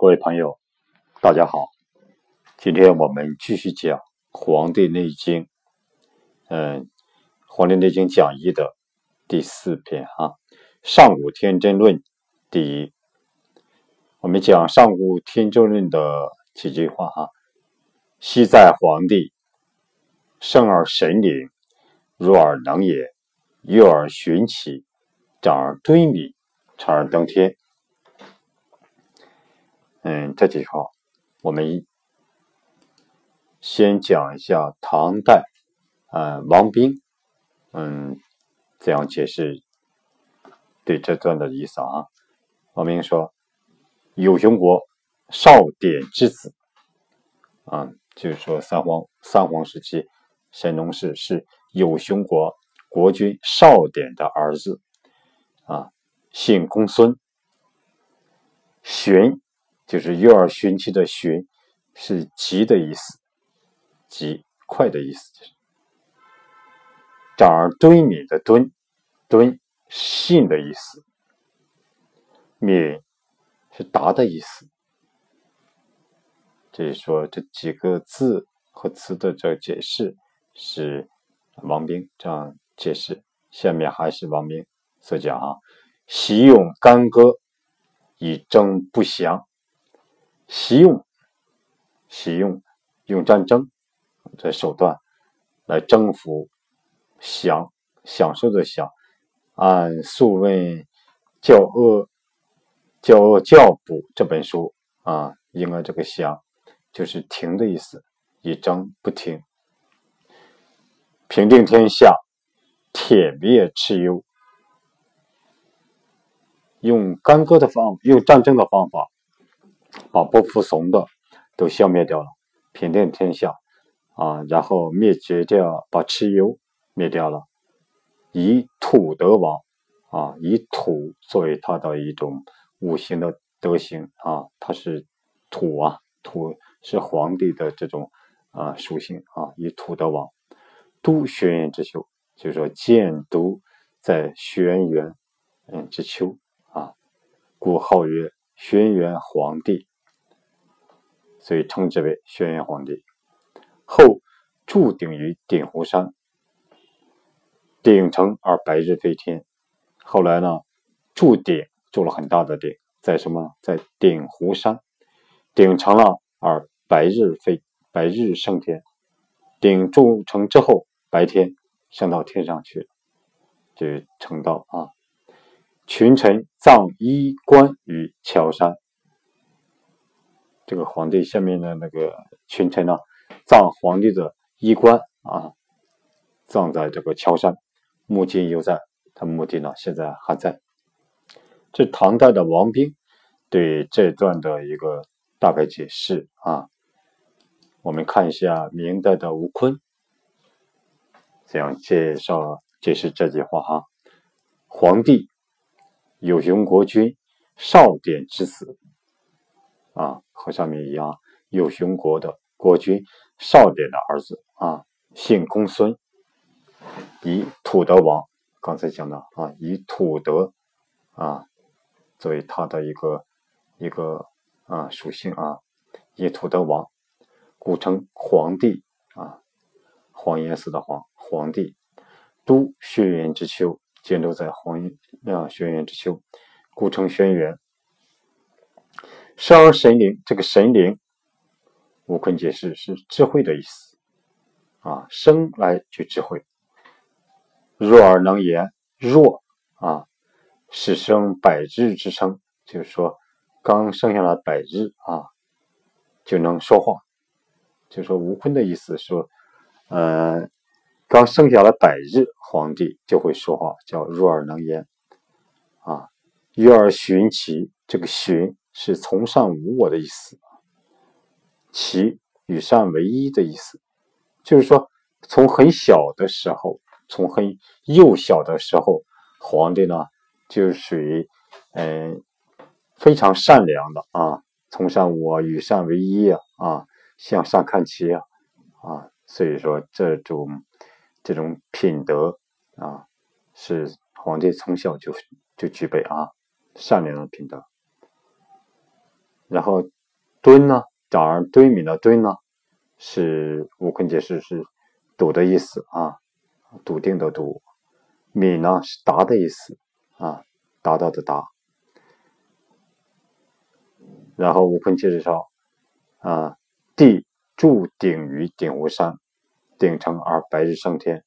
各位朋友，大家好。今天我们继续讲《黄帝内经》，嗯，《黄帝内经讲义》的第四篇啊，《上古天真论》第一。我们讲《上古天真论》的几句话哈：昔在黄帝，生而神灵，入而能也，幼而循其，长而敦敏，长而登天。嗯，这几句话，我们先讲一下唐代，嗯，王冰，嗯，怎样解释对这段的意思啊？王冰说：“有熊国少典之子，啊，就是说三皇三皇时期，神农氏是有熊国国君少典的儿子，啊，姓公孙，玄。”就是“幼儿寻期”的“寻”是急的意思，急快的意思。就是“长而敦敏”的“敦”，“敦”信的意思，“敏”是达的意思。这是说，这几个字和词的这解释是王冰这样解释。下面还是王冰所讲啊：“习用干戈以征不祥。”习用，习用，用战争这手段来征服，享享受的享。按《素问教恶教恶教补》这本书啊，应该这个享就是停的意思，以征不停，平定天下，铁灭蚩尤。用干戈的方，用战争的方法。把不服从的都消灭掉了，平定天下啊，然后灭绝掉，把蚩尤灭掉了，以土得王啊，以土作为他的一种五行的德行啊，他是土啊，土是皇帝的这种啊属性啊，以土得王，都轩辕之丘，就是说建都在轩辕嗯之丘啊，故号曰。轩辕皇帝，所以称之为轩辕皇帝。后筑鼎于鼎湖山，鼎成而白日飞天。后来呢，筑鼎筑了很大的鼎，在什么？在鼎湖山，鼎成了而白日飞，白日升天。鼎筑成之后，白天升到天上去了，就成道啊。群臣葬衣冠于乔山，这个皇帝下面的那个群臣呢，葬皇帝的衣冠啊，葬在这个乔山，墓今犹在。他墓地呢，现在还在。这唐代的王冰对这段的一个大概解释啊。我们看一下明代的吴坤怎样介绍解释这句话哈，皇帝。有熊国君少典之子啊，和上面一样，有熊国的国君少典的儿子啊，姓公孙，以土德王，刚才讲的啊，以土德啊作为他的一个一个啊属性啊，以土德王，古称皇帝啊，黄颜色的黄皇帝，都轩辕之丘。建筑在黄啊轩辕之丘，故称轩辕。生而神灵，这个神灵，吴坤解释是智慧的意思啊，生来就智慧。弱而能言，弱啊，是生百日之称，就是说刚生下来百日啊，就能说话。就说吴坤的意思说，呃。刚生下来百日，皇帝就会说话，叫入耳能言。啊，悦而循其，这个循是从善无我的意思，其与善为一的意思，就是说从很小的时候，从很幼小的时候，皇帝呢就属于嗯非常善良的啊，从善无我，与善为一啊，啊向善看齐啊，啊，所以说这种。这种品德啊，是皇帝从小就就具备啊，善良的品德。然后敦呢，长而敦敏的敦呢，是悟空解释是笃的意思啊，笃定的笃。敏呢是达的意思啊，达到的达。然后悟空解释说啊，地住顶于顶湖山，顶成而白日升天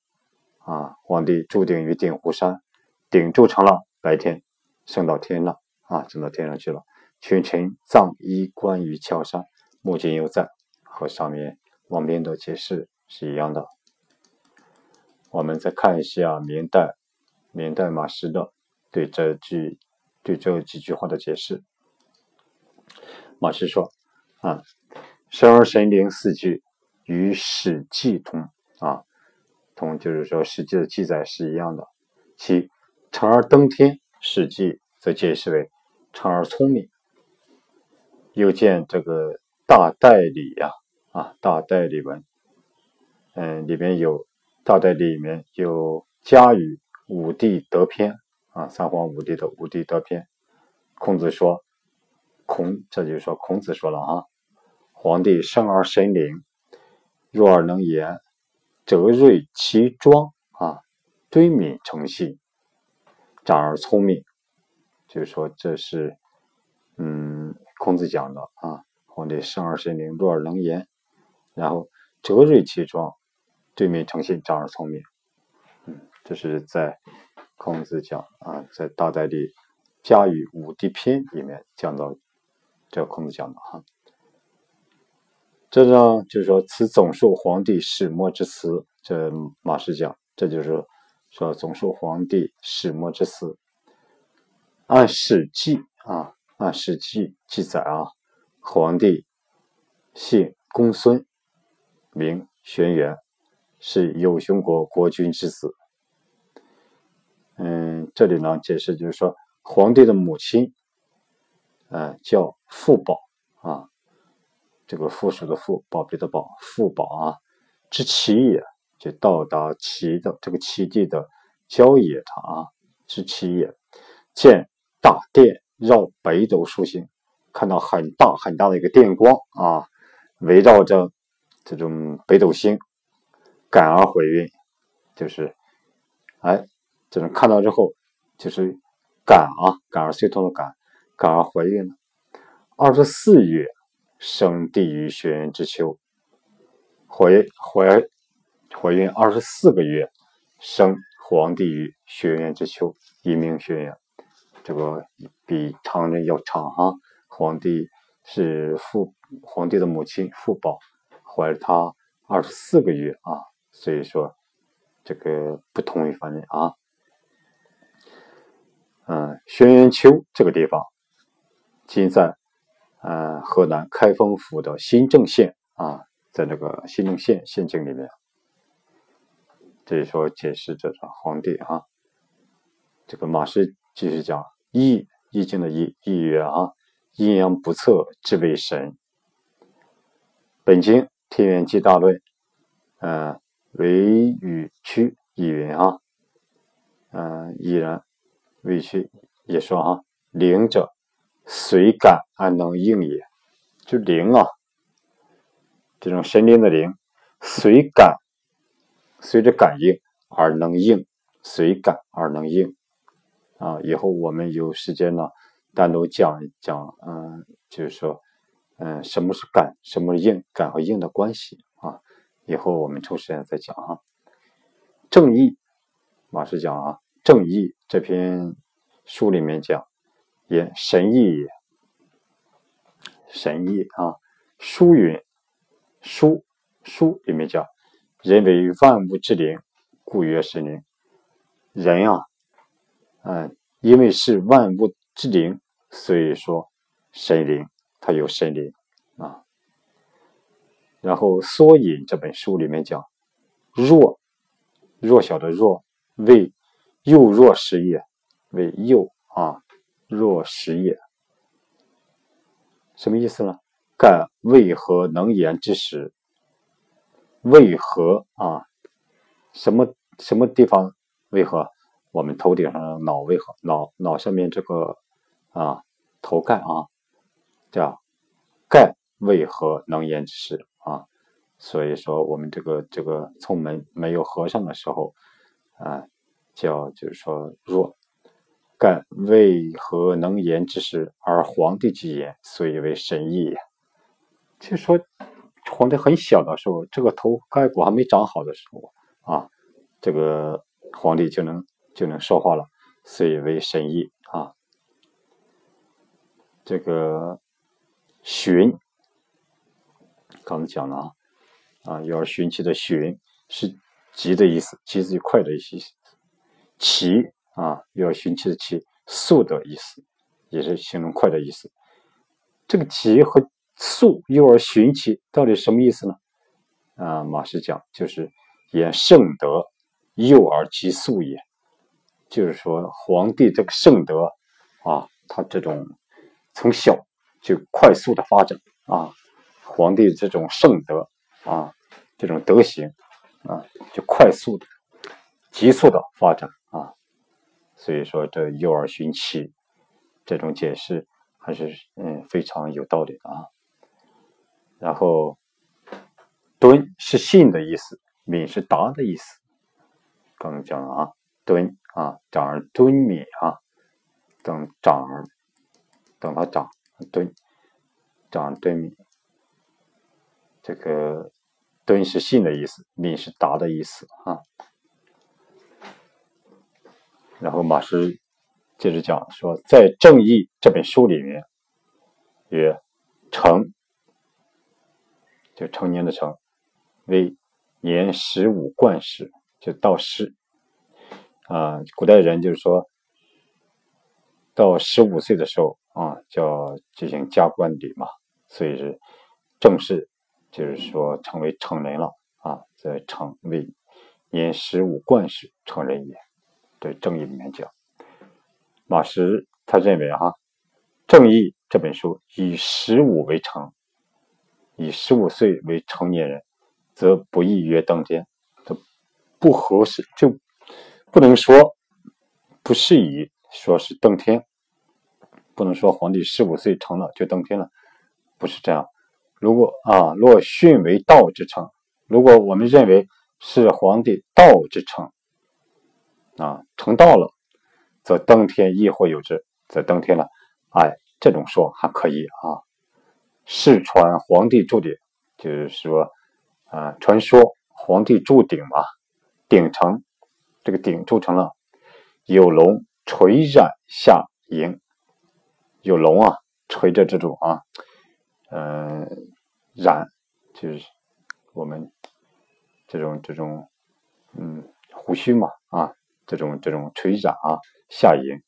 啊，皇帝注定于鼎湖山，顶住成了白天，升到天了啊，升到天上去了。群臣葬衣冠于桥上，目今犹在，和上面王斌的解释是一样的。我们再看一下明代明代马师的对这句对这几句话的解释。马师说：“啊，生而神灵四句与《史记》同，同就是说《史记》的记载是一样的。其成而登天，《史记》则解释为成而聪明。又见这个大代理呀，啊，大代理文，嗯，里面有。”大代里面有嘉语武帝德篇啊，三皇五帝的武帝德篇。孔子说，孔这就是说孔子说了啊，皇帝生而神灵，弱而能言，哲睿其庄啊，敦敏诚信，长而聪明。就是说这是嗯孔子讲的啊，皇帝生而神灵，弱而能言，然后哲睿其庄。对面诚信，长而聪明。嗯，这是在孔子讲啊，在大代理家语五帝篇里面讲到，这孔子讲的哈。这呢，就是说，此总述皇帝始末之词。这马氏讲，这就是说总述皇帝始末之词。按《史记》啊，按《史记》记载啊，皇帝姓公孙，名玄元。是有熊国国君之子。嗯，这里呢解释就是说，皇帝的母亲，呃，叫傅宝啊，这个附属的附，宝贝的宝，傅宝啊，之齐也，就到达齐的这个奇地的郊野场啊，之齐也，见大殿绕北斗数星，看到很大很大的一个电光啊，围绕着这种北斗星。感而回运，就是，哎，这种看到之后，就是感啊，感而遂通的感，感而回运了。二十四月，生地于轩辕之丘，怀怀怀孕二十四个月，生皇帝于轩辕之丘，一名轩辕，这个比常人要长哈。皇帝是父，皇帝的母亲父宝怀了他二十四个月啊。所以说，这个不同于凡人啊。嗯，轩辕丘这个地方，今在呃河南开封府的新郑县啊，在这个新郑县县境里面。这里说解释这个皇帝啊，这个马氏继续讲易易经的易易曰啊，阴阳不测之为神。本经天元纪大论，嗯。为与屈易云啊，嗯，依然为屈也说啊，灵者随感而能应也，就灵啊，这种神灵的灵，随感，随着感应而能应，随感而能应啊。以后我们有时间呢，单独讲讲，嗯，就是说，嗯，什么是感，什么是应，感和应的关系啊。以后我们抽时间再讲啊。正义，马师讲啊，正义这篇书里面讲，也神意也，神意啊。书云，书书里面讲，人为万物之灵，故曰神灵。人啊，嗯，因为是万物之灵，所以说神灵，它有神灵啊。然后《缩引》这本书里面讲，弱，弱小的弱，为幼弱时也，为幼啊，若实也，什么意思呢？盖为何能言之时？为何啊？什么什么地方？为何我们头顶上脑为何脑脑上面这个啊头盖啊，叫盖为何能言之事啊？所以说，我们这个这个从门没有合上的时候啊，叫就是说若干为何能言之事，而皇帝之言，所以为神意也。就说皇帝很小的时候，这个头盖骨还没长好的时候啊，这个皇帝就能就能说话了，所以为神意啊。这个寻，刚才讲了啊，啊，幼儿寻奇的寻是急的意思，急字就快的意思。奇啊，幼儿寻其的奇，速的意思，也是形容快的意思。这个急和速，幼儿寻其到底什么意思呢？啊，马师讲就是言圣德，幼而其速也，就是说皇帝这个圣德啊，他这种。从小就快速的发展啊，皇帝这种圣德啊，这种德行啊，就快速的、急速的发展。所以说，这幼儿寻妻这种解释还是嗯非常有道理的啊。然后，敦是信的意思，敏是达的意思。刚刚讲了啊，敦啊，长而敦敏啊，等长儿。等它长敦，长墩米。这个敦是信的意思，敏是达的意思啊。然后马师接着讲说，在《正义》这本书里面，曰成，就成年的成，为年十五冠时，就到十啊，古代人就是说到十五岁的时候。啊，叫进行加冠礼嘛，所以是正式，就是说成为成人了啊，在成为年十五冠时成人也。对《正义》里面讲，马师他认为哈，《正义》这本书以十五为成，以十五岁为成年人，则不宜约登天，这不合适，就不能说不适宜说是登天。不能说皇帝十五岁成了就登天了，不是这样。如果啊，若训为道之成，如果我们认为是皇帝道之成，啊，成道了，则登天亦或有之，则登天了。哎，这种说还可以啊。世传皇帝铸鼎，就是说啊，传说皇帝铸鼎嘛，鼎成，这个鼎铸成了，有龙垂染下迎。有龙啊，垂着这种啊，嗯，染就是我们这种这种嗯胡须嘛啊，这种这种垂染啊，下迎，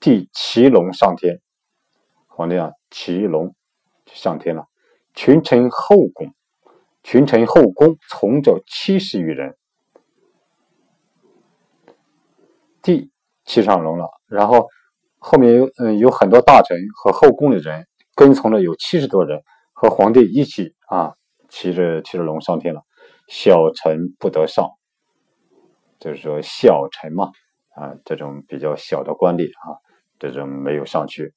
地骑龙上天，皇帝啊骑龙上天了，群臣后宫，群臣后宫从者七十余人，帝骑上龙了，然后。后面有嗯有很多大臣和后宫的人跟从了，有七十多人和皇帝一起啊骑着骑着龙上天了。小臣不得上，就是说小臣嘛啊这种比较小的官吏啊这种没有上去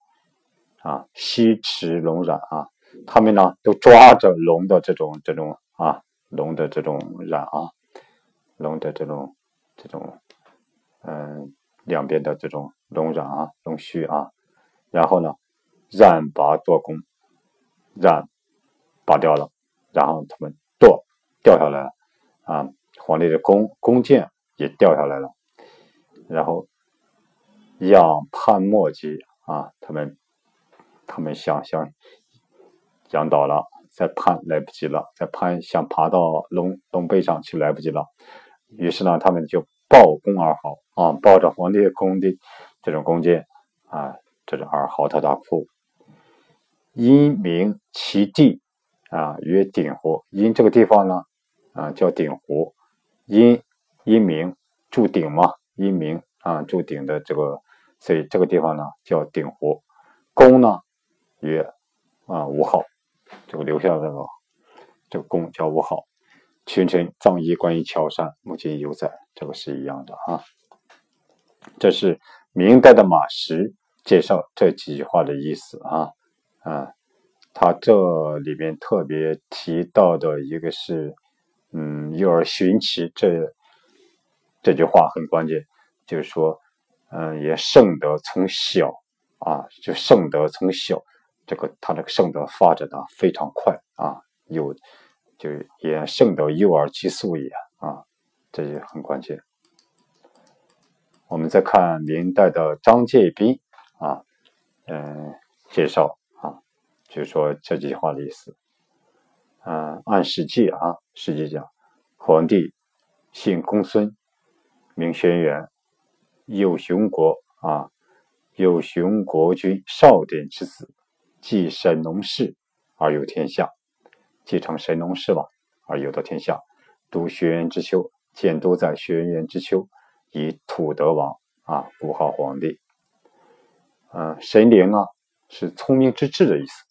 啊西池龙染啊，他们呢都抓着龙的这种这种啊龙的这种染啊龙的这种这种嗯。两边的这种龙染啊、龙须啊，然后呢，染拔做弓，染拔掉了，然后他们剁掉下来了啊，皇帝的弓弓箭也掉下来了，然后仰攀莫及啊，他们他们想想仰倒了，再攀来不及了，再攀想爬到龙龙背上去来不及了，于是呢，他们就。抱弓而嚎啊，抱着皇帝的弓的这种弓箭啊，这种而嚎啕大哭。因名其地啊，曰鼎湖。因这个地方呢啊，叫鼎湖。因阴名铸鼎嘛，阴名啊柱顶的这个，所以这个地方呢叫鼎湖。宫呢曰啊吴号，这个留下这个这个宫叫吴号。群臣葬仪关于桥山，目今犹在，这个是一样的啊。这是明代的马识介绍这几句话的意思啊啊，他这里面特别提到的一个是，嗯，幼儿寻奇这这句话很关键，就是说，嗯，也圣德从小啊，就圣德从小，这个他这个圣德发展的非常快啊，有就也圣德幼儿激素也啊，这就很关键。我们再看明代的张介宾啊，嗯，介绍啊。就是说这句话的意思，嗯，按《史记》啊，《史记》讲，皇帝姓公孙，名轩辕，有熊国啊，有熊国君少典之子，继神农氏而有天下，继承神农氏吧，而有的天下。读轩辕之丘，建都在轩辕之丘，以土德王啊，古号皇帝。嗯，神灵啊，是聪明之智的意思。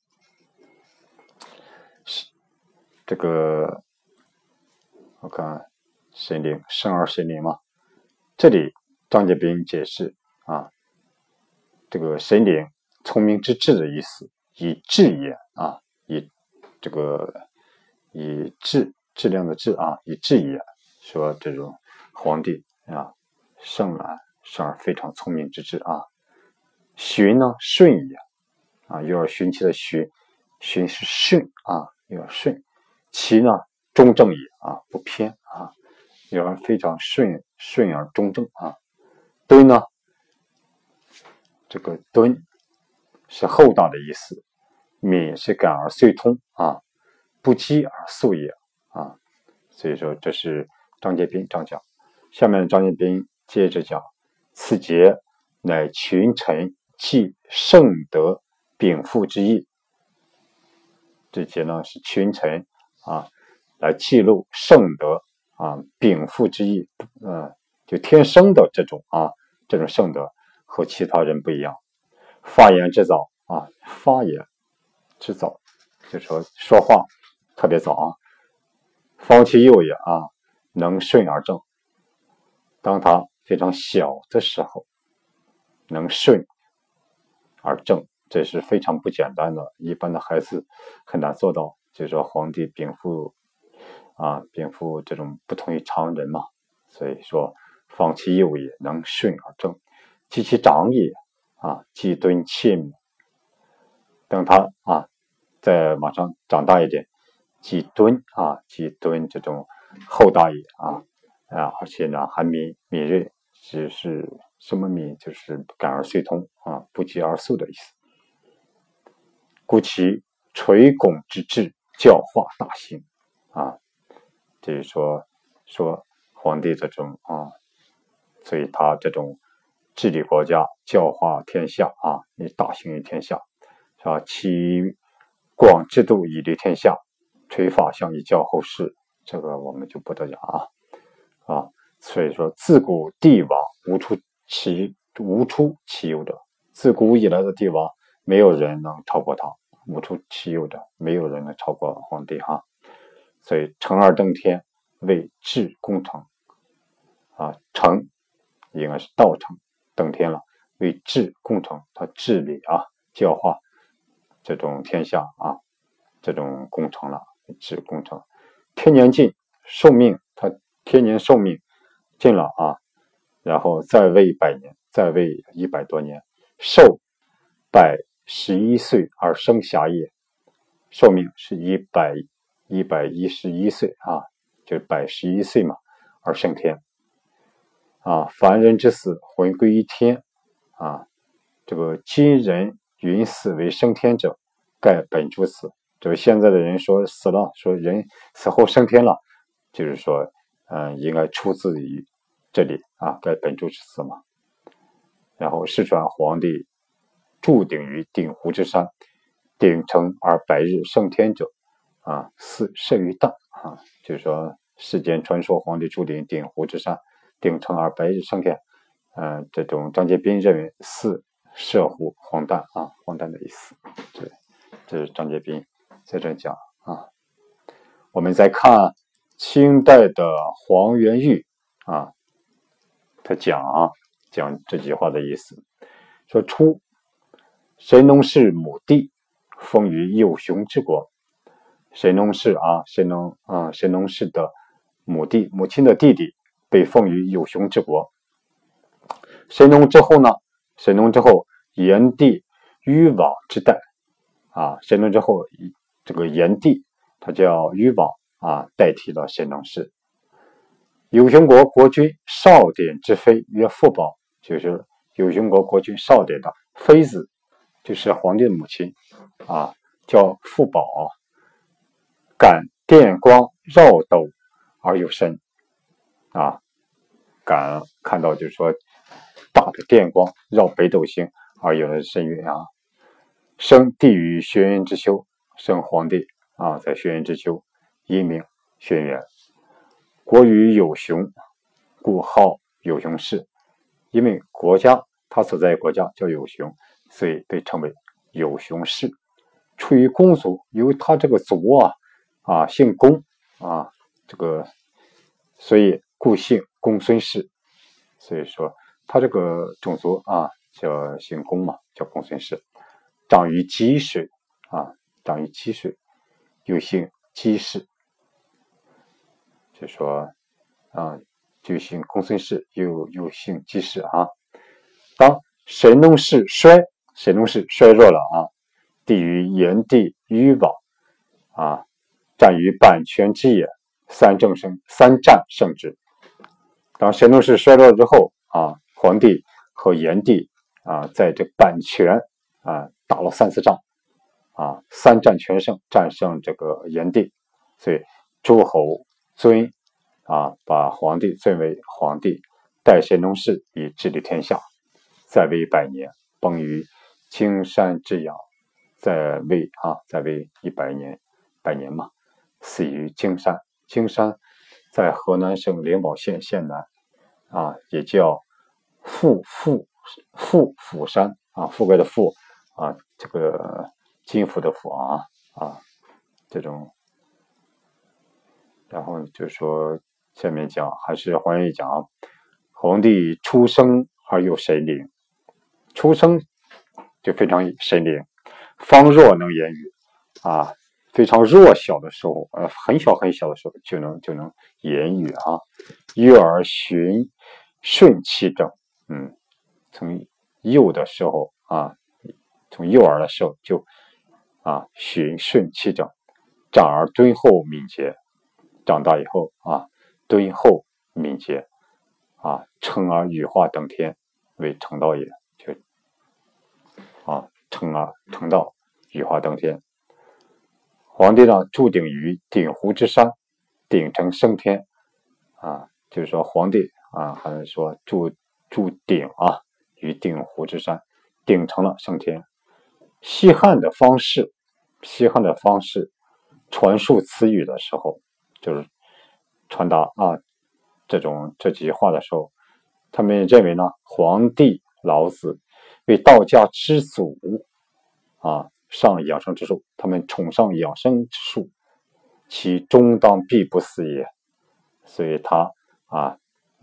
是这个我看神灵生而神灵嘛，这里张介宾解释啊，这个神灵聪明之智的意思，以智也啊，以这个以质质量的质啊，以智也说这种皇帝啊，生而生而非常聪明之智啊，循呢顺也啊，幼儿循其的循，循是顺啊，要顺。其呢，中正也啊，不偏啊，有人非常顺顺而中正啊。敦呢，这个敦是厚道的意思，敏是感而遂通啊，不羁而速也啊。所以说这是张介宾张讲。下面张介宾接着讲，此节乃群臣记圣德禀赋之意。这节呢是群臣。啊，来记录圣德啊，禀赋之意，嗯，就天生的这种啊，这种圣德和其他人不一样。发言之早啊，发言之早，就说说话特别早啊。方其幼也啊，能顺而正。当他非常小的时候，能顺而正，这是非常不简单的，一般的孩子很难做到。就是说，皇帝禀赋啊，禀赋这种不同于常人嘛，所以说，方其幼也，能顺而正；及其长也，啊，既敦切敏。等他啊，再往上长大一点，既敦啊，既敦这种厚大也啊啊，而且呢，还敏敏锐，只是什么敏？就是感而遂通啊，不疾而速的意思。故其垂拱之志。教化大兴啊，就是说说皇帝这种啊，所以他这种治理国家、教化天下啊，以大行于天下，是吧？其广制度以立天下，垂法相以教后世，这个我们就不得讲啊啊。所以说，自古帝王无出其无出其右者，自古以来的帝王，没有人能超过他。无出其右的，没有人能超过皇帝哈。所以成而登天为治功成啊，成应该是道成，登天了为治功成，他治理啊教化这种天下啊，这种功成了治功成。天年尽寿命，他天年寿命尽了啊，然后再位百年，再位一百多年，寿百。十一岁而生侠也，寿命是一百一百一十一岁啊，就是百十一岁嘛，而升天啊。凡人之死，魂归于天啊。这个今人云死为升天者，盖本诸死。这个现在的人说死了，说人死后升天了，就是说，嗯，应该出自于这里啊，盖本诸之死嘛。然后世传皇帝。注顶于鼎湖之山，鼎成而百日升天者，啊，似甚于大啊。就是说，世间传说皇帝注顶鼎湖之山，鼎成而白日升天，嗯，这种张杰斌认为似涉乎荒诞啊，荒诞的意思。这这是张杰斌在这讲啊。我们再看清代的黄元玉啊，他讲啊讲这句话的意思，说出。神农氏母帝，封于有熊之国。神农氏啊，神农啊，神农氏的母弟母亲的弟弟被封于有熊之国。神农之后呢？神农之后，炎帝禹王之代啊，神农之后，这个炎帝他叫禹王啊，代替了神农氏。有熊国国君少典之妃曰父宝，就是有熊国国君少典的妃子，就是皇帝的母亲啊，叫父宝。感电光绕斗而有声啊，感看到就是说大的电光绕北斗星而有了声音啊。生帝于轩辕之丘，生皇帝啊，在轩辕之丘，因名轩辕。国于有熊，故号有熊氏。因为国家他所在国家叫有熊，所以被称为有熊氏。出于公族，由他这个族啊。啊，姓公啊，这个，所以故姓公孙氏。所以说他这个种族啊，叫姓公嘛，叫公孙氏。长于积水啊，长于积水，又姓姬氏。就说啊，就姓公孙氏，又又姓姬氏啊。当神农氏衰，神农氏衰弱了啊，帝于炎帝禹王啊。战于阪泉之野，三正胜三战胜之。当神农氏衰落之后啊，黄帝和炎帝啊，在这阪泉啊打了三次仗啊，三战全胜，战胜这个炎帝。所以诸侯尊啊，把皇帝尊为皇帝，代神农氏以治理天下。在位百年，崩于青山之阳。在位啊，在位一百年，百年嘛。死于金山，金山在河南省灵宝县县南，啊，也叫富富富富山啊，富贵的富啊，这个金富的富啊啊，这种，然后就说下面讲还是黄爷讲啊，皇帝出生而又神灵，出生就非常神灵，方若能言语啊。非常弱小的时候，呃，很小很小的时候就能就能言语啊。幼儿循顺其正，嗯，从幼的时候啊，从幼儿的时候就啊循顺其正，长而敦厚敏捷，长大以后啊敦厚敏捷啊，成而羽化登天，为成道也，就啊成而成道，羽化登天。皇帝呢，注顶于鼎湖之山，鼎成升天，啊，就是说皇帝啊，还是说注注鼎啊，于鼎湖之山，鼎成了升天。西汉的方式，西汉的方式传述词语的时候，就是传达啊这种这几句话的时候，他们认为呢，皇帝老子为道家之祖啊。上养生之术，他们崇尚养生之术，其终当必不死也。所以，他啊，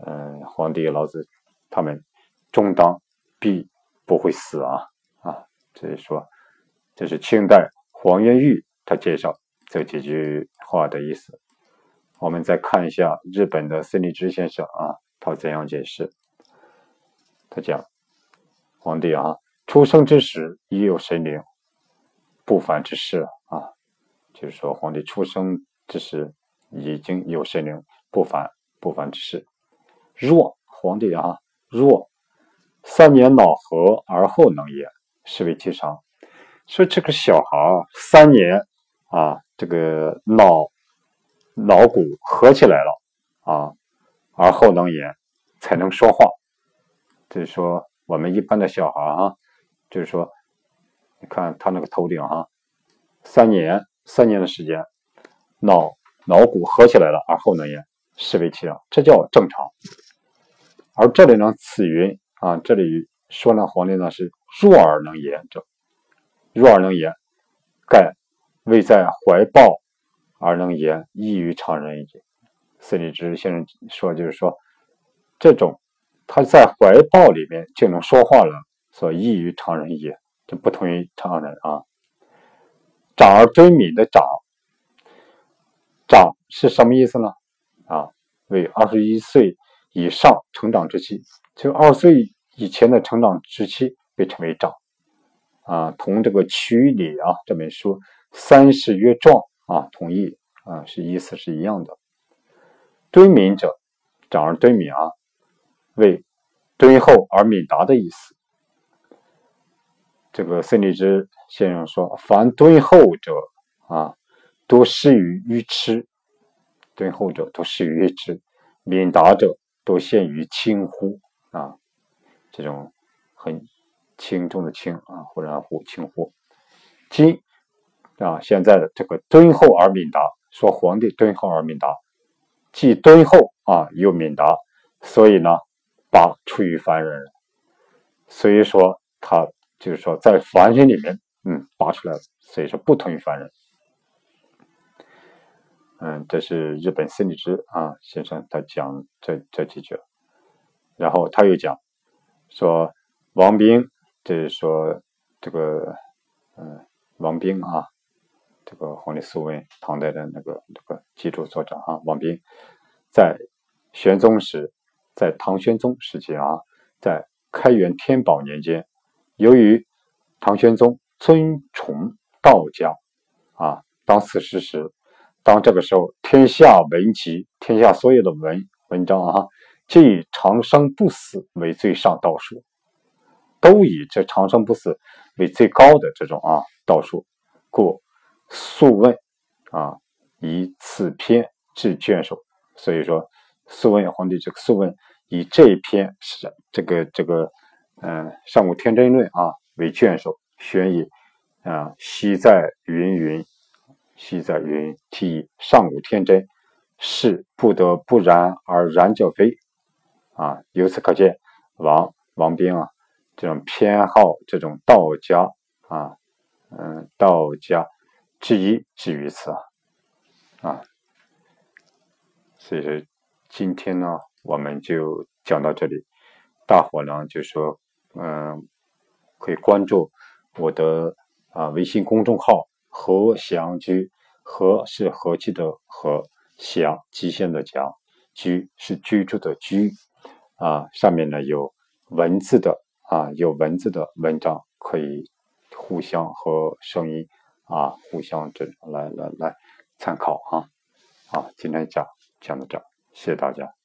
嗯，皇帝老子他们终当必不会死啊啊！所以说，这是清代黄元玉他介绍这几句话的意思。我们再看一下日本的森立之先生啊，他怎样解释？他讲，皇帝啊，出生之时已有神灵。不凡之事啊，就是说皇帝出生之时已经有神灵不凡不凡之事。若皇帝啊，若三年脑合而后能言，是为其常。说这个小孩三年啊，这个脑脑骨合起来了啊，而后能言，才能说话。就是说我们一般的小孩啊，就是说。看他那个头顶哈，三年三年的时间，脑脑骨合起来了，而后能言，是为其常，这叫正常。而这里呢，此云啊，这里说呢，皇帝呢是弱而能言者，弱而能言，盖未在怀抱而能言，异于常人也。司礼之先生说，就是说，这种他在怀抱里面就能说话了，所以异于常人也。就不同于常人啊。长而敦敏的长，长是什么意思呢？啊，为二十一岁以上成长之期，就二十岁以前的成长之期被称为长。啊，同这个《曲礼》啊这本书“三十曰壮”啊，同意啊，是意思是一样的。敦敏者，长而敦敏啊，为敦厚而敏达的意思。这个孙立之先生说：“凡敦厚者啊，多施于愚痴；敦厚者多施于愚痴，敏达者多陷于轻忽啊。”这种很。轻重的轻啊，忽然忽轻忽。今啊，现在的这个敦厚而敏达，说皇帝敦厚而敏达，既敦厚啊又敏达，所以呢，八出于凡人。所以说他就是说在凡人里面，嗯，拔出来了，所以说不同于凡人。嗯，这是日本森理之啊先生他讲这这几句，然后他又讲说王兵。就是说，这个，嗯，王兵啊，这个皇帝苏文，唐代的那个这个基础作者啊，王兵，在玄宗时，在唐玄宗时期啊，在开元天宝年间，由于唐玄宗尊崇道家啊，当此时时，当这个时候，天下文集，天下所有的文文章啊，皆以长生不死为最上道术。都以这长生不死为最高的这种啊道术，故素问啊以此篇治卷首。所以说，素问皇帝这个素问以这一篇是这个这个嗯《上古天真论》啊为卷首，选以啊昔在云云，昔在云题上古天真，是不得不然而然者非啊。由此可见，王王兵啊。这种偏好这种道家啊，嗯，道家之一至于此啊，啊，所以说今天呢，我们就讲到这里。大伙呢，就说，嗯，可以关注我的啊微信公众号“和祥居”，和是和气的和，祥吉祥的祥，居是居住的居，啊，上面呢有文字的。啊，有文字的文章可以互相和声音啊互相这来来来参考哈。啊，今天讲讲到这，谢谢大家。